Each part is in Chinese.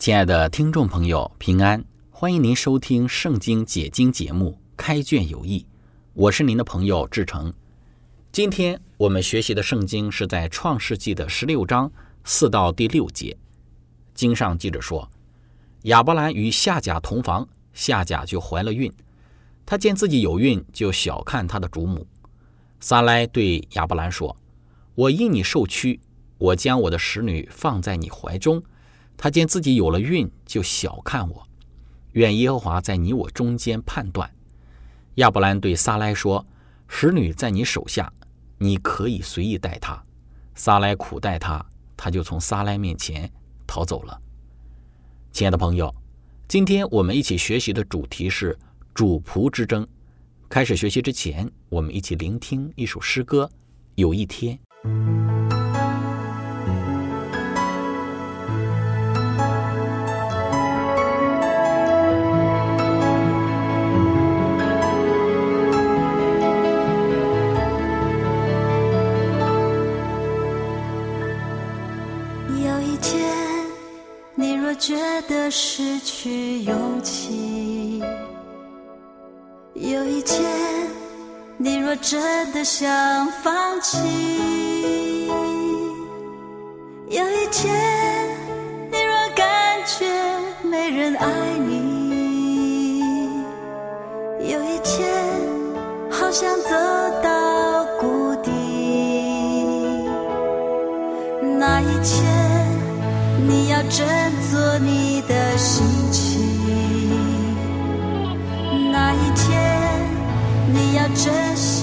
亲爱的听众朋友，平安！欢迎您收听《圣经解经》节目《开卷有益》，我是您的朋友志成。今天我们学习的圣经是在创世纪的十六章四到第六节。经上记着说，亚伯兰与夏甲同房，夏甲就怀了孕。他见自己有孕，就小看他的主母。撒莱对亚伯兰说：“我因你受屈，我将我的使女放在你怀中。”他见自己有了孕，就小看我。愿耶和华在你我中间判断。亚伯兰对撒莱说：“使女在你手下，你可以随意待她。”撒莱苦待他，他就从撒莱面前逃走了。亲爱的朋友，今天我们一起学习的主题是主仆之争。开始学习之前，我们一起聆听一首诗歌。有一天。失去勇气，有一天，你若真的想放弃，有一天，你若感觉没人爱你，有一天，好想走到谷底，那一天，你要振作你的心情，那一天你要珍惜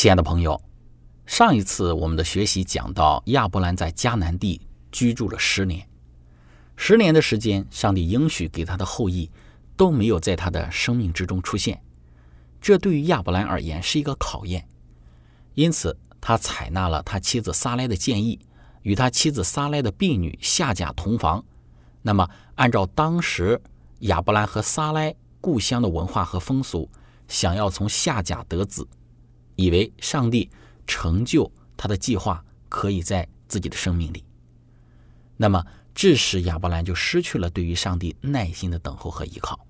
亲爱的朋友，上一次我们的学习讲到亚伯兰在迦南地居住了十年，十年的时间，上帝应许给他的后裔都没有在他的生命之中出现，这对于亚伯兰而言是一个考验，因此他采纳了他妻子撒莱的建议，与他妻子撒莱的婢女夏甲同房。那么，按照当时亚伯兰和撒莱故乡的文化和风俗，想要从夏甲得子。以为上帝成就他的计划可以在自己的生命里，那么致使亚伯兰就失去了对于上帝耐心的等候和依靠。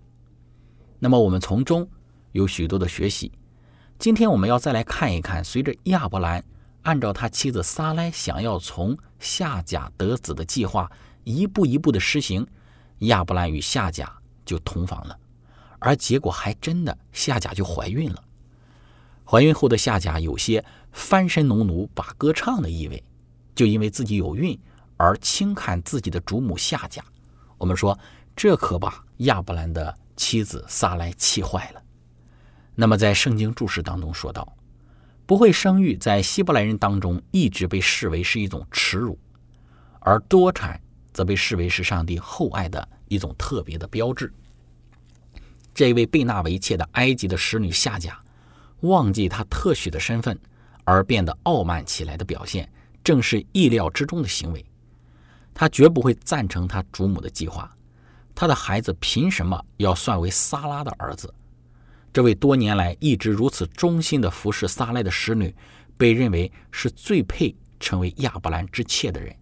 那么我们从中有许多的学习。今天我们要再来看一看，随着亚伯兰按照他妻子撒莱想要从夏甲得子的计划一步一步的实行，亚伯兰与夏甲就同房了，而结果还真的夏甲就怀孕了。怀孕后的夏甲有些翻身农奴把歌唱的意味，就因为自己有孕而轻看自己的主母夏甲。我们说这可把亚伯兰的妻子撒来气坏了。那么在圣经注释当中说到，不会生育在希伯来人当中一直被视为是一种耻辱，而多产则被视为是上帝厚爱的一种特别的标志。这位被纳为妾的埃及的使女夏甲。忘记他特许的身份而变得傲慢起来的表现，正是意料之中的行为。他绝不会赞成他主母的计划。他的孩子凭什么要算为撒拉的儿子？这位多年来一直如此忠心的服侍撒拉的使女，被认为是最配成为亚伯兰之妾的人，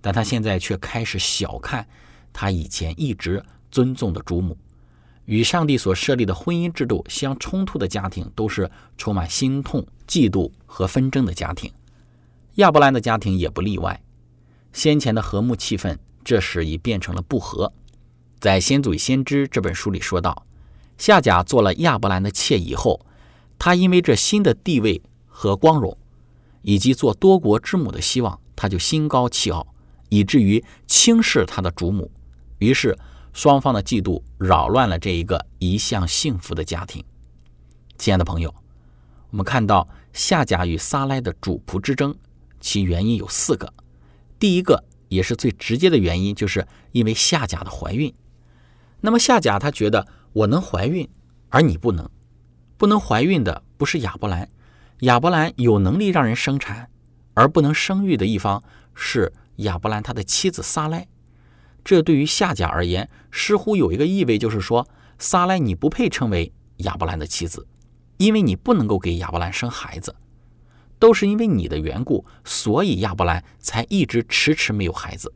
但他现在却开始小看他以前一直尊重的主母。与上帝所设立的婚姻制度相冲突的家庭，都是充满心痛、嫉妒和纷争的家庭。亚伯兰的家庭也不例外。先前的和睦气氛，这时已变成了不和。在《先祖先知》这本书里说道，夏甲做了亚伯兰的妾以后，他因为这新的地位和光荣，以及做多国之母的希望，他就心高气傲，以至于轻视他的主母。于是。双方的嫉妒扰乱了这一个一向幸福的家庭。亲爱的朋友，我们看到夏甲与撒拉的主仆之争，其原因有四个。第一个也是最直接的原因，就是因为夏甲的怀孕。那么夏甲他觉得我能怀孕，而你不能，不能怀孕的不是亚伯兰，亚伯兰有能力让人生产，而不能生育的一方是亚伯兰他的妻子撒拉。这对于夏甲而言，似乎有一个意味，就是说，撒莱你不配称为亚伯兰的妻子，因为你不能够给亚伯兰生孩子，都是因为你的缘故，所以亚伯兰才一直迟迟没有孩子。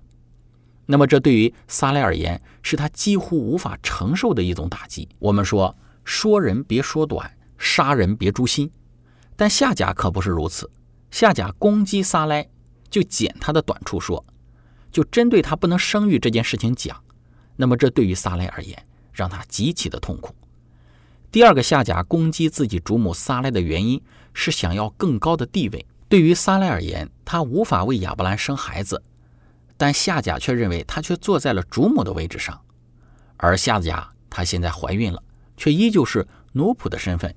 那么，这对于撒莱而言，是他几乎无法承受的一种打击。我们说，说人别说短，杀人别诛心，但夏甲可不是如此。夏甲攻击撒莱，就捡他的短处说。就针对他不能生育这件事情讲，那么这对于撒莱而言，让他极其的痛苦。第二个夏甲攻击自己主母撒莱的原因是想要更高的地位。对于撒莱而言，他无法为亚伯兰生孩子，但夏甲却认为他却坐在了主母的位置上，而夏甲她现在怀孕了，却依旧是奴仆的身份，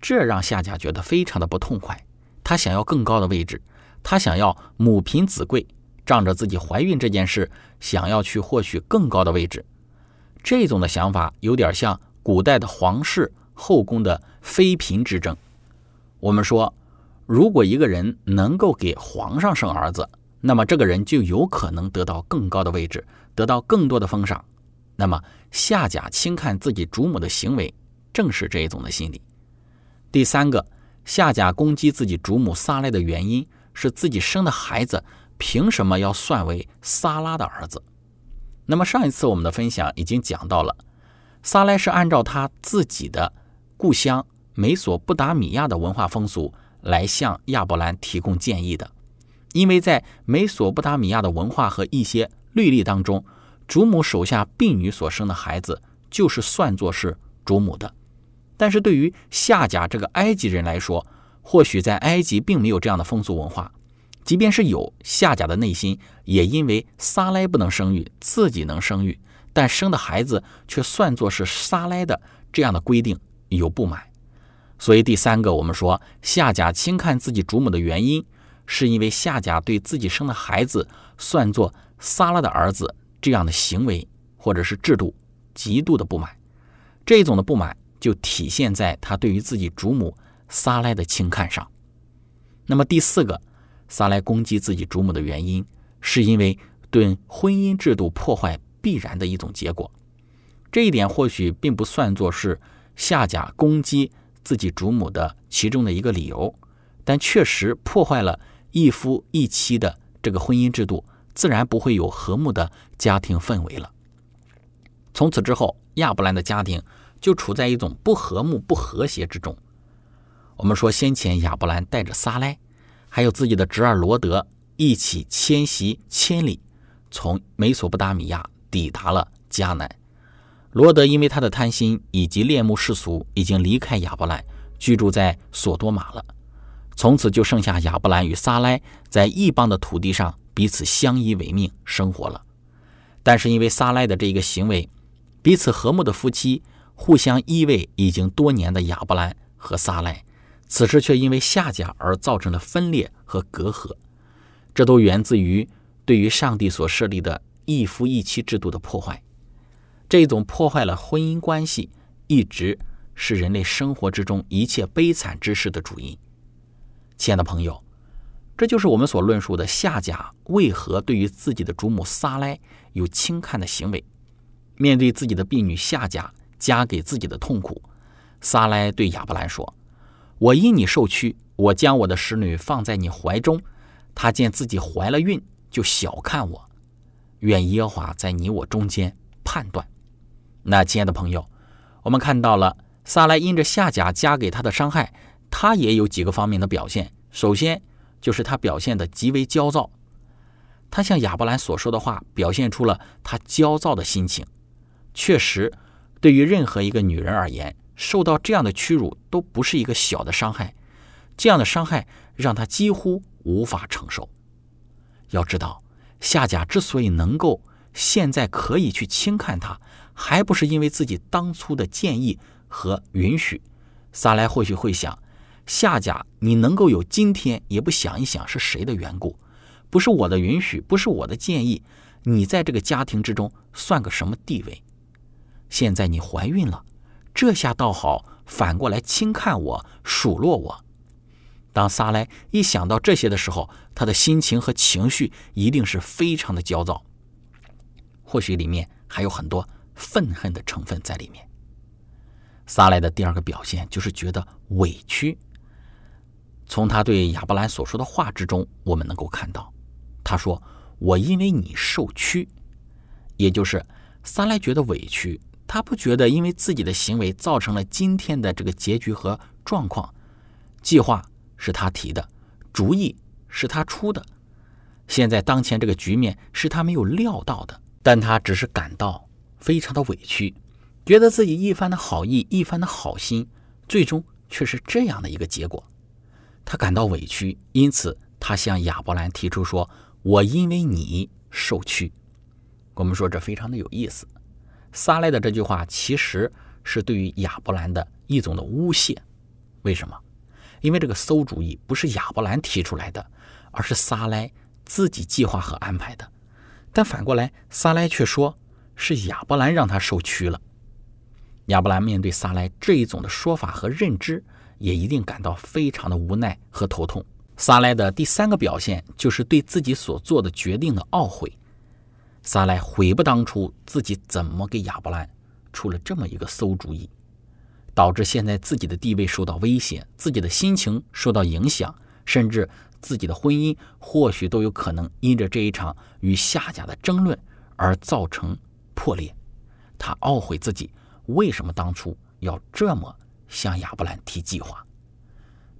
这让夏甲觉得非常的不痛快。他想要更高的位置，他想要母凭子贵。仗着自己怀孕这件事，想要去获取更高的位置，这种的想法有点像古代的皇室后宫的妃嫔之争。我们说，如果一个人能够给皇上生儿子，那么这个人就有可能得到更高的位置，得到更多的封赏。那么夏甲轻看自己主母的行为，正是这一种的心理。第三个，夏甲攻击自己主母撒赖的原因是自己生的孩子。凭什么要算为撒拉的儿子？那么上一次我们的分享已经讲到了，撒拉是按照他自己的故乡美索不达米亚的文化风俗来向亚伯兰提供建议的，因为在美索不达米亚的文化和一些律例当中，主母手下婢女所生的孩子就是算作是主母的。但是对于夏甲这个埃及人来说，或许在埃及并没有这样的风俗文化。即便是有夏甲的内心，也因为撒莱不能生育，自己能生育，但生的孩子却算作是撒莱的这样的规定有不满，所以第三个，我们说夏甲轻看自己主母的原因，是因为夏甲对自己生的孩子算作撒拉的儿子这样的行为或者是制度极度的不满。这种的不满就体现在他对于自己主母撒来的轻看上。那么第四个，撒来攻击自己主母的原因，是因为对婚姻制度破坏必然的一种结果。这一点或许并不算作是夏甲攻击自己主母的其中的一个理由，但确实破坏了一夫一妻的这个婚姻制度，自然不会有和睦的家庭氛围了。从此之后，亚伯兰的家庭就处在一种不和睦、不和谐之中。我们说，先前亚伯兰带着撒莱，还有自己的侄儿罗德一起迁徙千里，从美索不达米亚抵达了迦南。罗德因为他的贪心以及恋慕世俗，已经离开亚伯兰，居住在索多玛了。从此就剩下亚伯兰与撒莱在异邦的土地上彼此相依为命生活了。但是因为撒莱的这一个行为，彼此和睦的夫妻互相依偎已经多年的亚伯兰和撒莱。此时却因为夏甲而造成了分裂和隔阂，这都源自于对于上帝所设立的一夫一妻制度的破坏。这种破坏了婚姻关系，一直是人类生活之中一切悲惨之事的主因。亲爱的朋友，这就是我们所论述的夏甲为何对于自己的主母撒莱有轻看的行为。面对自己的婢女夏甲加给自己的痛苦，撒莱对亚伯兰说。我因你受屈，我将我的使女放在你怀中，她见自己怀了孕，就小看我。愿耶和华在你我中间判断。那亲爱的朋友，我们看到了撒莱因着夏甲加给他的伤害，他也有几个方面的表现。首先就是他表现的极为焦躁，他向亚伯兰所说的话表现出了他焦躁的心情。确实，对于任何一个女人而言。受到这样的屈辱都不是一个小的伤害，这样的伤害让他几乎无法承受。要知道，夏甲之所以能够现在可以去轻看他，还不是因为自己当初的建议和允许。撒莱或许会想：夏甲，你能够有今天，也不想一想是谁的缘故？不是我的允许，不是我的建议，你在这个家庭之中算个什么地位？现在你怀孕了。这下倒好，反过来轻看我、数落我。当撒莱一想到这些的时候，他的心情和情绪一定是非常的焦躁，或许里面还有很多愤恨的成分在里面。撒莱的第二个表现就是觉得委屈。从他对亚伯兰所说的话之中，我们能够看到，他说：“我因为你受屈。”也就是撒莱觉得委屈。他不觉得，因为自己的行为造成了今天的这个结局和状况。计划是他提的，主意是他出的，现在当前这个局面是他没有料到的。但他只是感到非常的委屈，觉得自己一番的好意、一番的好心，最终却是这样的一个结果。他感到委屈，因此他向亚伯兰提出说：“我因为你受屈。”我们说这非常的有意思。撒莱的这句话其实是对于亚伯兰的一种的诬陷，为什么？因为这个馊主意不是亚伯兰提出来的，而是撒莱自己计划和安排的。但反过来，撒莱却说是亚伯兰让他受屈了。亚伯兰面对撒莱这一种的说法和认知，也一定感到非常的无奈和头痛。撒莱的第三个表现就是对自己所做的决定的懊悔。撒莱悔不当初，自己怎么给亚伯兰出了这么一个馊主意，导致现在自己的地位受到威胁，自己的心情受到影响，甚至自己的婚姻或许都有可能因着这一场与夏甲的争论而造成破裂。他懊悔自己为什么当初要这么向亚伯兰提计划。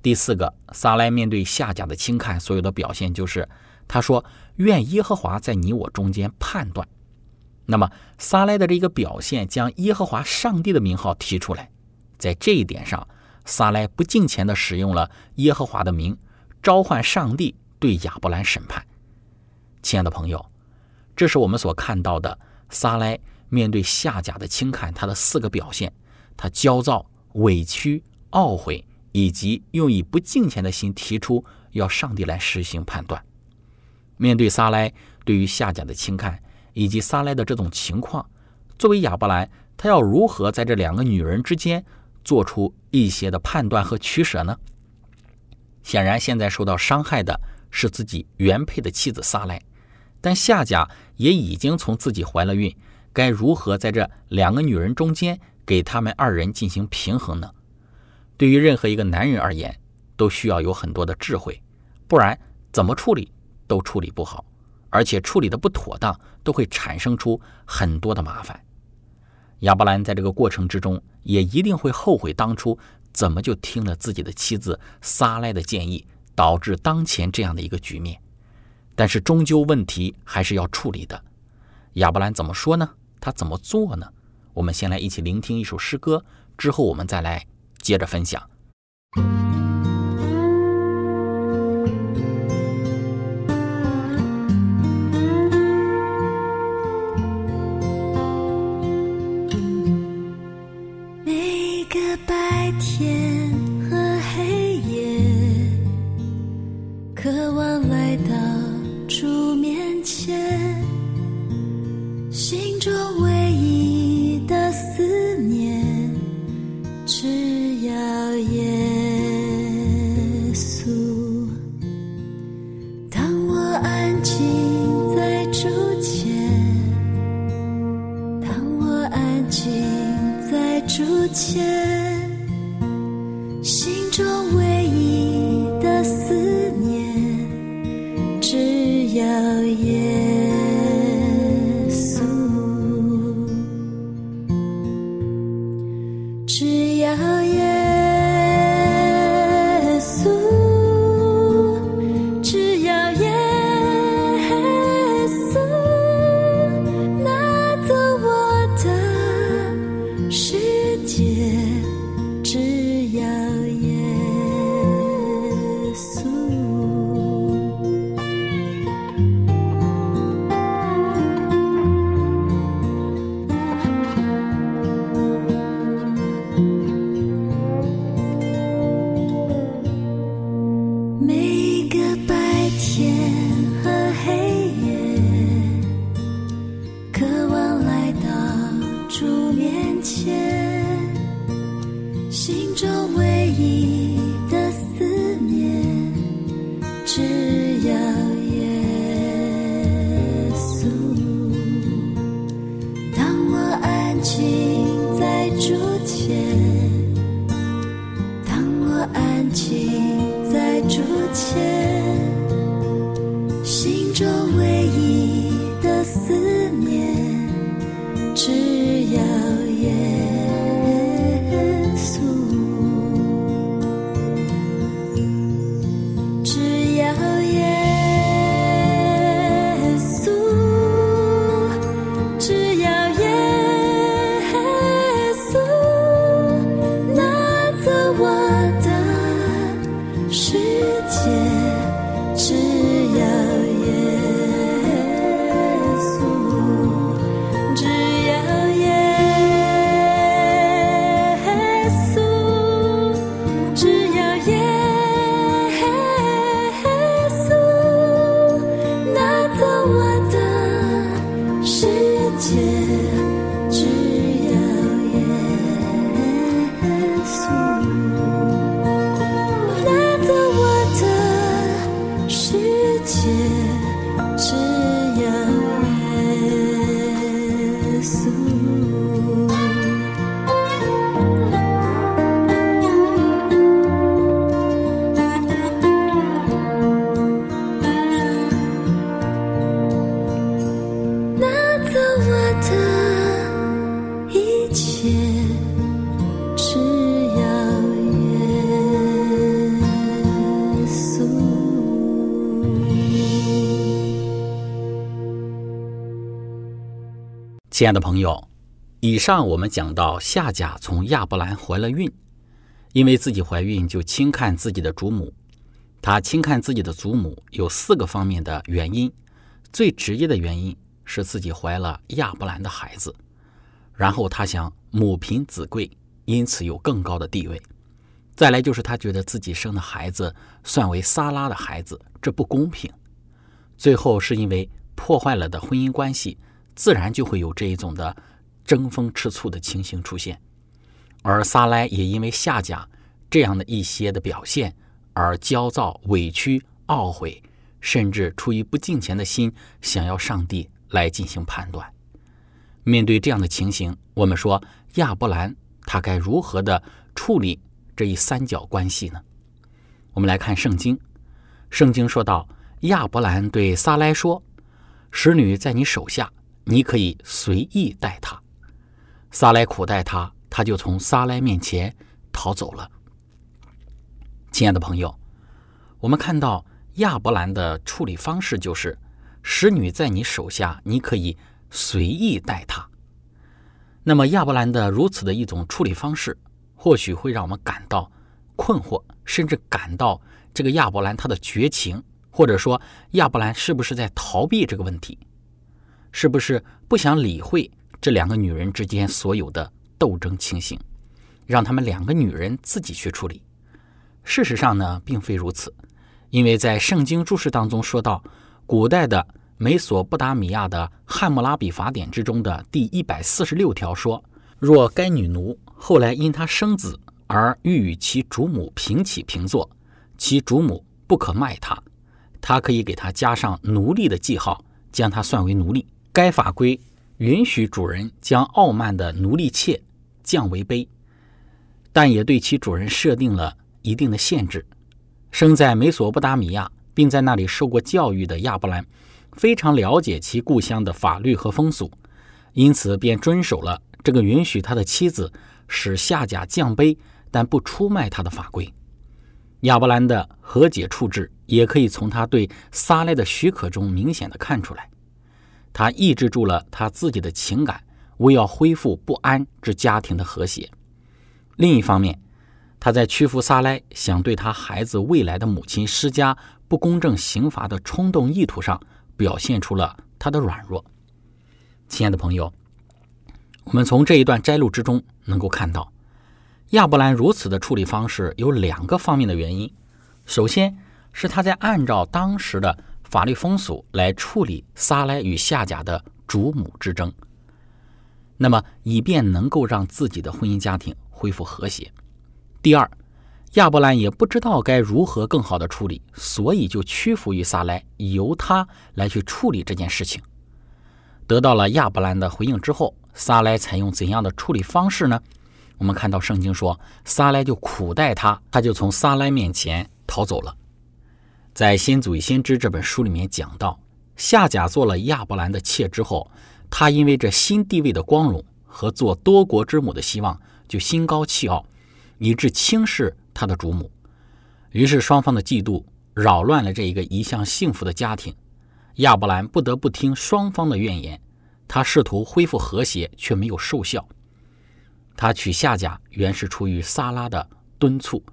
第四个，撒莱面对夏甲的轻看，所有的表现就是他说。愿耶和华在你我中间判断。那么撒莱的这个表现，将耶和华上帝的名号提出来，在这一点上，撒莱不敬虔的使用了耶和华的名，召唤上帝对亚伯兰审判。亲爱的朋友，这是我们所看到的撒莱面对夏甲的轻看，他的四个表现：他焦躁、委屈、懊悔以及用以不敬虔的心提出要上帝来实行判断。面对撒莱对于夏甲的轻看，以及撒莱的这种情况，作为亚伯兰，他要如何在这两个女人之间做出一些的判断和取舍呢？显然，现在受到伤害的是自己原配的妻子撒莱，但夏甲也已经从自己怀了孕，该如何在这两个女人中间给他们二人进行平衡呢？对于任何一个男人而言，都需要有很多的智慧，不然怎么处理都处理不好，而且处理的不妥当，都会产生出很多的麻烦。亚伯兰在这个过程之中，也一定会后悔当初。怎么就听了自己的妻子撒赖的建议，导致当前这样的一个局面？但是终究问题还是要处理的。亚伯兰怎么说呢？他怎么做呢？我们先来一起聆听一首诗歌，之后我们再来接着分享。在，当我安静在竹前。亲爱的朋友，以上我们讲到夏甲从亚伯兰怀了孕，因为自己怀孕就轻看自己的祖母。他轻看自己的祖母有四个方面的原因，最直接的原因是自己怀了亚伯兰的孩子，然后他想母凭子贵，因此有更高的地位。再来就是他觉得自己生的孩子算为撒拉的孩子，这不公平。最后是因为破坏了的婚姻关系，自然就会有这一种的争风吃醋的情形出现。而撒拉也因为夏甲这样的一些的表现而焦躁、委屈、懊悔，甚至出于不敬虔的心，想要上帝来进行判断。面对这样的情形，我们说亚伯兰他该如何的处理这一三角关系呢？我们来看圣经，圣经说到亚伯兰对撒来说：“使女在你手下，你可以随意待他。”撒来苦待他。他就从撒来面前逃走了。亲爱的朋友，我们看到亚伯兰的处理方式就是：使女在你手下，你可以随意待她。那么亚伯兰的如此的一种处理方式，或许会让我们感到困惑，甚至感到这个亚伯兰他的绝情，或者说亚伯兰是不是在逃避这个问题？是不是不想理会这两个女人之间所有的？斗争情形，让他们两个女人自己去处理。事实上呢，并非如此，因为在圣经注释当中说到，古代的美索不达米亚的汉谟拉比法典之中的第一百四十六条说：若该女奴后来因她生子而欲与其主母平起平坐，其主母不可卖她，她可以给她加上奴隶的记号，将她算为奴隶。该法规允许主人将傲慢的奴隶妾。降为卑，但也对其主人设定了一定的限制。生在美索不达米亚，并在那里受过教育的亚伯兰，非常了解其故乡的法律和风俗，因此便遵守了这个允许他的妻子使下甲降卑，但不出卖他的法规。亚伯兰的和解处置，也可以从他对撒来的许可中明显的看出来。他抑制住了他自己的情感。为要恢复不安之家庭的和谐。另一方面，他在屈服撒来想对他孩子未来的母亲施加不公正刑罚的冲动意图上，表现出了他的软弱。亲爱的朋友，我们从这一段摘录之中能够看到，亚伯兰如此的处理方式有两个方面的原因。首先是他在按照当时的法律风俗来处理撒来与夏甲的主母之争。那么，以便能够让自己的婚姻家庭恢复和谐。第二，亚伯兰也不知道该如何更好的处理，所以就屈服于撒来，由他来去处理这件事情。得到了亚伯兰的回应之后，撒来采用怎样的处理方式呢？我们看到圣经说，撒来就苦待他，他就从撒来面前逃走了。在《先祖与先知》这本书里面讲到，夏甲做了亚伯兰的妾之后。他因为这新地位的光荣和做多国之母的希望，就心高气傲，以致轻视他的主母。于是双方的嫉妒扰乱了这一个一向幸福的家庭。亚伯兰不得不听双方的怨言，他试图恢复和谐，却没有奏效。他娶夏甲原是出于撒拉的敦促，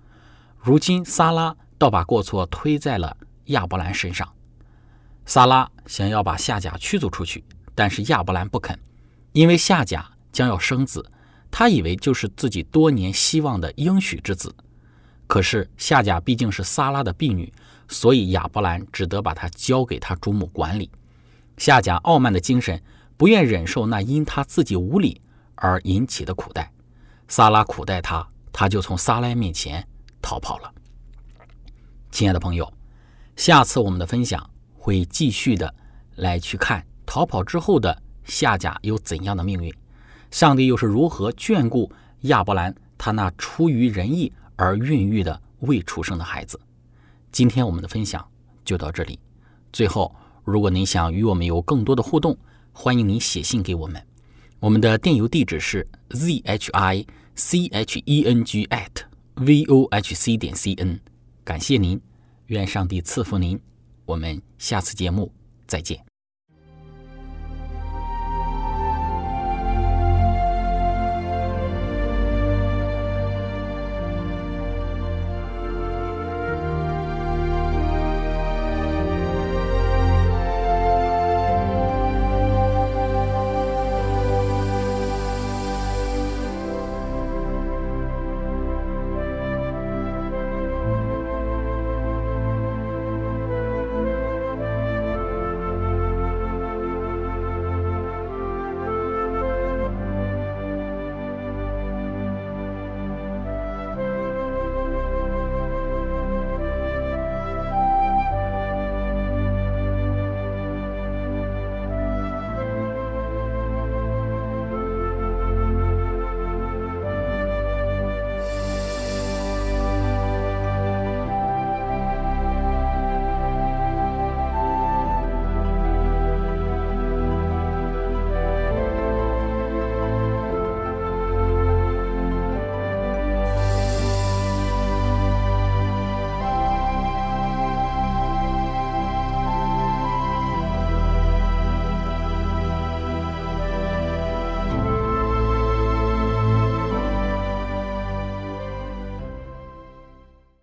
如今撒拉倒把过错推在了亚伯兰身上。撒拉想要把夏甲驱逐出去。但是亚伯兰不肯，因为夏甲将要生子，他以为就是自己多年希望的应许之子。可是夏甲毕竟是撒拉的婢女，所以亚伯兰只得把她交给他主母管理。夏甲傲慢的精神，不愿忍受那因他自己无礼而引起的苦待。撒拉苦待他，他就从撒拉面前逃跑了。亲爱的朋友，下次我们的分享会继续的来去看。逃跑之后的夏甲有怎样的命运？上帝又是如何眷顾亚伯兰他那出于仁义而孕育的未出生的孩子？今天我们的分享就到这里。最后，如果您想与我们有更多的互动，欢迎您写信给我们。我们的电邮地址是 z h i c h e n g at v o h c 点 c n。感谢您，愿上帝赐福您。我们下次节目再见。